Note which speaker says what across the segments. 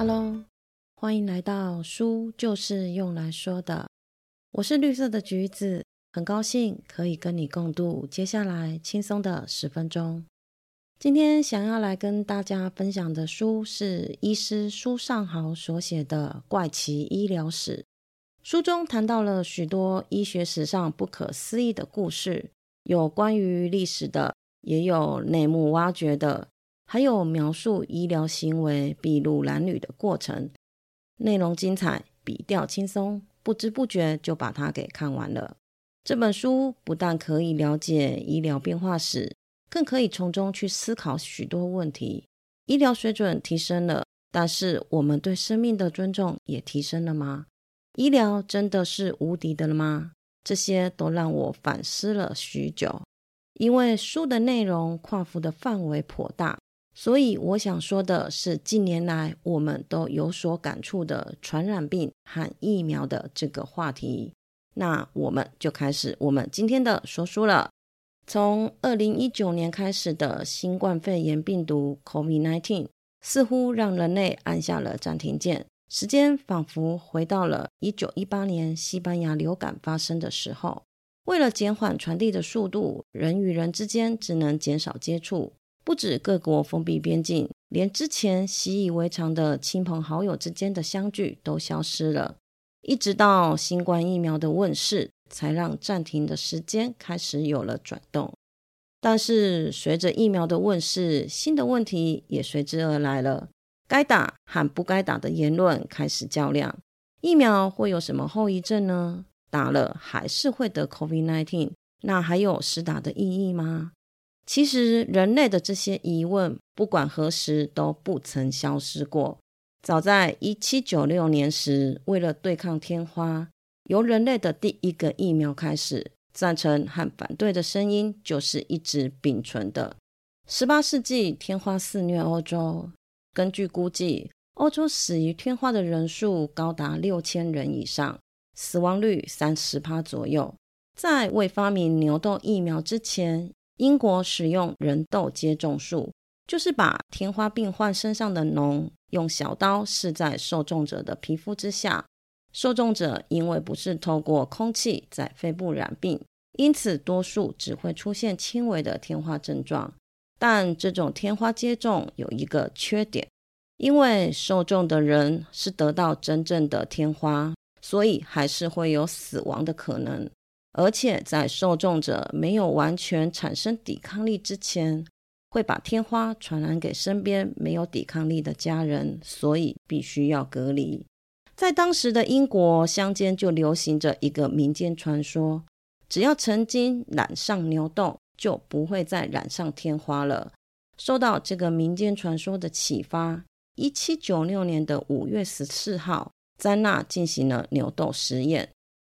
Speaker 1: Hello，欢迎来到书就是用来说的。我是绿色的橘子，很高兴可以跟你共度接下来轻松的十分钟。今天想要来跟大家分享的书是医师苏尚豪所写的《怪奇医疗史》。书中谈到了许多医学史上不可思议的故事，有关于历史的，也有内幕挖掘的，还有描述医疗行为筚路蓝缕的过程。内容精彩，笔调轻松，不知不觉就把它给看完了。这本书不但可以了解医疗变化史，更可以从中去思考许多问题。医疗水准提升了，但是我们对生命的尊重也提升了吗？医疗真的是无敌的了吗？这些都让我反思了许久。因为书的内容跨幅的范围颇大，所以我想说的是，近年来我们都有所感触的传染病和疫苗的这个话题。那我们就开始我们今天的说书了。从二零一九年开始的新冠肺炎病毒 （COVID-19） 似乎让人类按下了暂停键。时间仿佛回到了一九一八年西班牙流感发生的时候。为了减缓传递的速度，人与人之间只能减少接触。不止各国封闭边境，连之前习以为常的亲朋好友之间的相聚都消失了。一直到新冠疫苗的问世，才让暂停的时间开始有了转动。但是，随着疫苗的问世，新的问题也随之而来了。该打和不该打的言论开始较量。疫苗会有什么后遗症呢？打了还是会得 COVID-19？那还有实打的意义吗？其实，人类的这些疑问，不管何时都不曾消失过。早在一七九六年时，为了对抗天花，由人类的第一个疫苗开始，赞成和反对的声音就是一直并存的。十八世纪，天花肆虐欧洲。根据估计，欧洲死于天花的人数高达六千人以上，死亡率三十趴左右。在未发明牛痘疫苗之前，英国使用人痘接种术，就是把天花病患身上的脓用小刀刺在受种者的皮肤之下。受种者因为不是透过空气在肺部染病，因此多数只会出现轻微的天花症状。但这种天花接种有一个缺点，因为受众的人是得到真正的天花，所以还是会有死亡的可能。而且在受众者没有完全产生抵抗力之前，会把天花传染给身边没有抵抗力的家人，所以必须要隔离。在当时的英国乡间就流行着一个民间传说：只要曾经染上牛痘。就不会再染上天花了。受到这个民间传说的启发，一七九六年的五月十四号，詹娜进行了牛痘实验。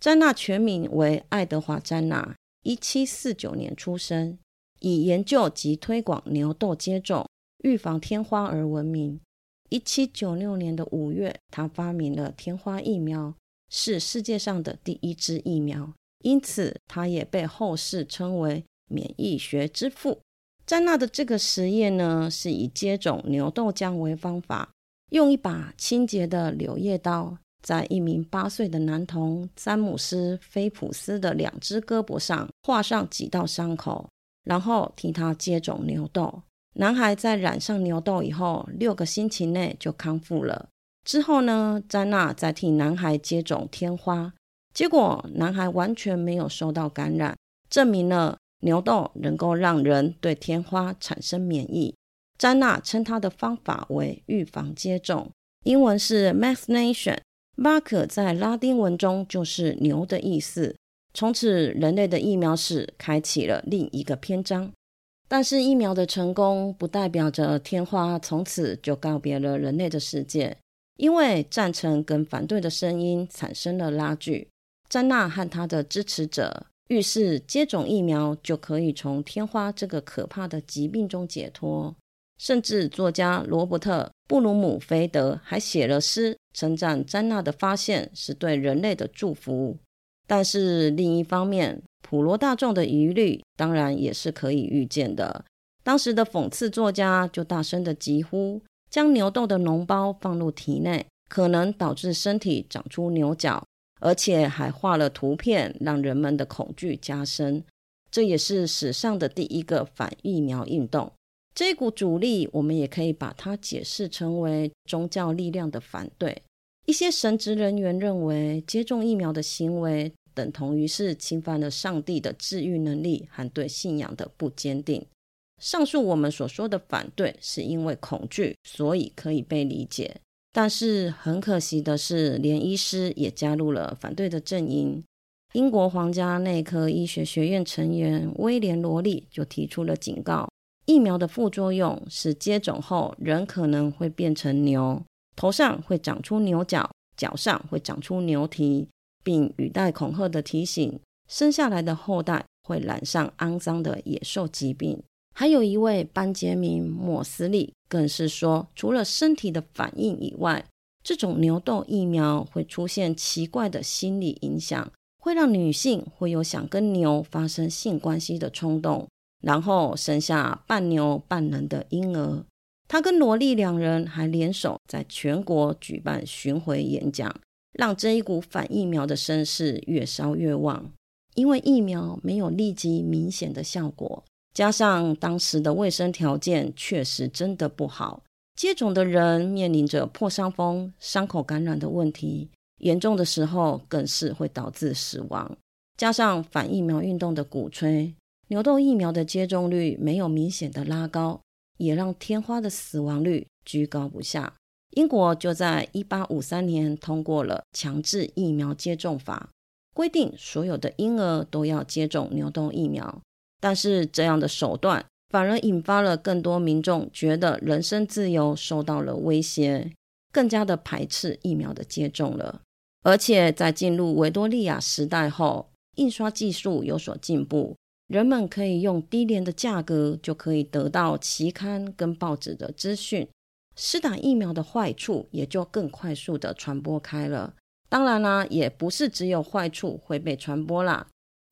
Speaker 1: 詹娜全名为爱德华·詹娜，一七四九年出生，以研究及推广牛痘接种、预防天花而闻名。一七九六年的五月，他发明了天花疫苗，是世界上的第一支疫苗，因此他也被后世称为。免疫学之父詹娜的这个实验呢，是以接种牛痘浆为方法，用一把清洁的柳叶刀，在一名八岁的男童詹姆斯·菲普斯的两只胳膊上画上几道伤口，然后替他接种牛痘。男孩在染上牛痘以后，六个星期内就康复了。之后呢，詹娜再替男孩接种天花，结果男孩完全没有受到感染，证明了。牛痘能够让人对天花产生免疫。詹娜称他的方法为预防接种，英文是 vaccination。巴可在拉丁文中就是牛的意思。从此，人类的疫苗史开启了另一个篇章。但是，疫苗的成功不代表着天花从此就告别了人类的世界，因为赞成跟反对的声音产生了拉锯。詹娜和他的支持者。预示接种疫苗就可以从天花这个可怕的疾病中解脱，甚至作家罗伯特·布鲁姆菲德还写了诗称赞詹娜的发现是对人类的祝福。但是另一方面，普罗大众的疑虑当然也是可以预见的。当时的讽刺作家就大声的疾呼：将牛痘的脓包放入体内，可能导致身体长出牛角，而且还画了图片，让人们的恐惧加深。这也是史上的第一个反疫苗运动。这股主力，我们也可以把它解释成为宗教力量的反对。一些神职人员认为，接种疫苗的行为等同于是侵犯了上帝的治愈能力和对信仰的不坚定。上述我们所说的反对，是因为恐惧，所以可以被理解。但是很可惜的是，连医师也加入了反对的阵营。英国皇家内科医学学院成员威廉·罗利就提出了警告。疫苗的副作用是接种后人可能会变成牛，头上会长出牛角，脚上会长出牛蹄，并语带恐吓的提醒，生下来的后代会染上肮脏的野兽疾病。还有一位班杰明·莫斯利更是说，除了身体的反应以外，这种牛痘疫苗会出现奇怪的心理影响，会让女性会有想跟牛发生性关系的冲动。然后生下半牛半人的婴儿。他跟罗莉两人还联手在全国举办巡回演讲，让这一股反疫苗的声势越烧越旺。因为疫苗没有立即明显的效果，加上当时的卫生条件确实真的不好，接种的人面临着破伤风、伤口感染的问题，严重的时候更是会导致死亡。加上反疫苗运动的鼓吹。牛痘疫苗的接种率没有明显的拉高，也让天花的死亡率居高不下。英国就在一八五三年通过了强制疫苗接种法，规定所有的婴儿都要接种牛痘疫苗。但是这样的手段反而引发了更多民众觉得人身自由受到了威胁，更加的排斥疫苗的接种了。而且在进入维多利亚时代后，印刷技术有所进步。人们可以用低廉的价格就可以得到期刊跟报纸的资讯，施打疫苗的坏处也就更快速的传播开了。当然啦，也不是只有坏处会被传播啦，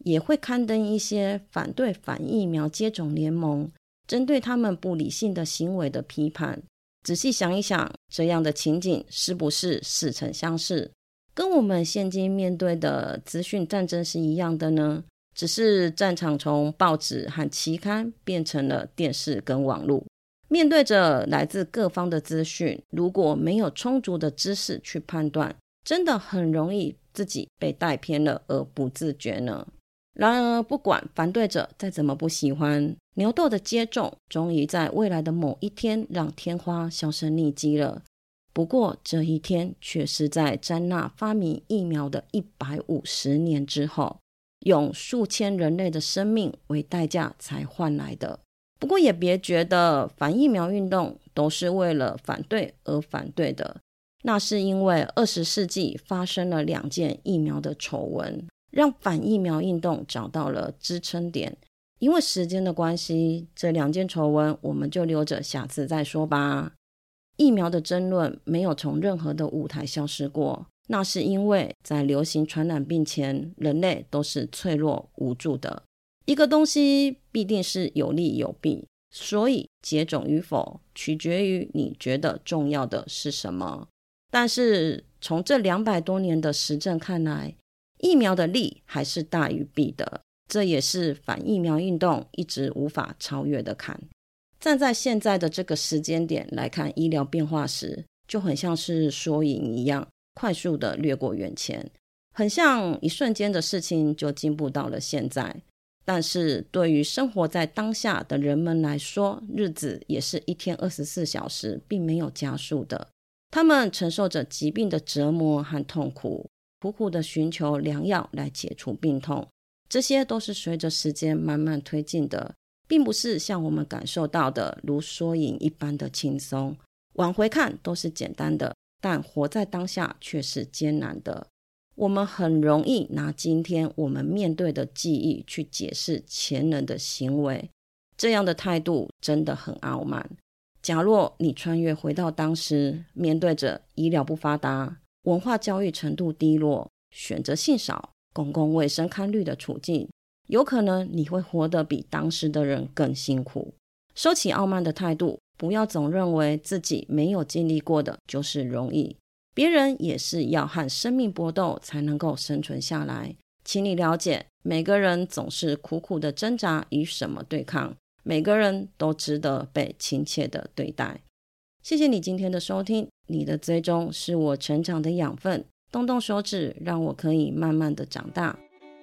Speaker 1: 也会刊登一些反对反疫苗接种联盟，针对他们不理性的行为的批判。仔细想一想，这样的情景是不是似曾相识？跟我们现今面对的资讯战争是一样的呢？只是战场从报纸和期刊变成了电视跟网络，面对着来自各方的资讯，如果没有充足的知识去判断，真的很容易自己被带偏了而不自觉呢。然而，不管反对者再怎么不喜欢牛痘的接种，终于在未来的某一天让天花销声匿迹了。不过，这一天却是在詹娜发明疫苗的一百五十年之后。用数千人类的生命为代价才换来的。不过也别觉得反疫苗运动都是为了反对而反对的，那是因为二十世纪发生了两件疫苗的丑闻，让反疫苗运动找到了支撑点。因为时间的关系，这两件丑闻我们就留着下次再说吧。疫苗的争论没有从任何的舞台消失过。那是因为在流行传染病前，人类都是脆弱无助的。一个东西必定是有利有弊，所以接种与否取决于你觉得重要的是什么。但是从这两百多年的实证看来，疫苗的利还是大于弊的。这也是反疫苗运动一直无法超越的坎。站在现在的这个时间点来看医疗变化时，就很像是缩影一样。快速的掠过眼前，很像一瞬间的事情就进步到了现在。但是对于生活在当下的人们来说，日子也是一天二十四小时，并没有加速的。他们承受着疾病的折磨和痛苦，苦苦的寻求良药来解除病痛。这些都是随着时间慢慢推进的，并不是像我们感受到的如缩影一般的轻松。往回看都是简单的。但活在当下却是艰难的。我们很容易拿今天我们面对的记忆去解释前人的行为，这样的态度真的很傲慢。假若你穿越回到当时，面对着医疗不发达、文化教育程度低落、选择性少、公共卫生堪虑的处境，有可能你会活得比当时的人更辛苦。收起傲慢的态度。不要总认为自己没有经历过的就是容易，别人也是要和生命搏斗才能够生存下来。请你了解，每个人总是苦苦的挣扎，与什么对抗？每个人都值得被亲切的对待。谢谢你今天的收听，你的追踪是我成长的养分。动动手指，让我可以慢慢的长大。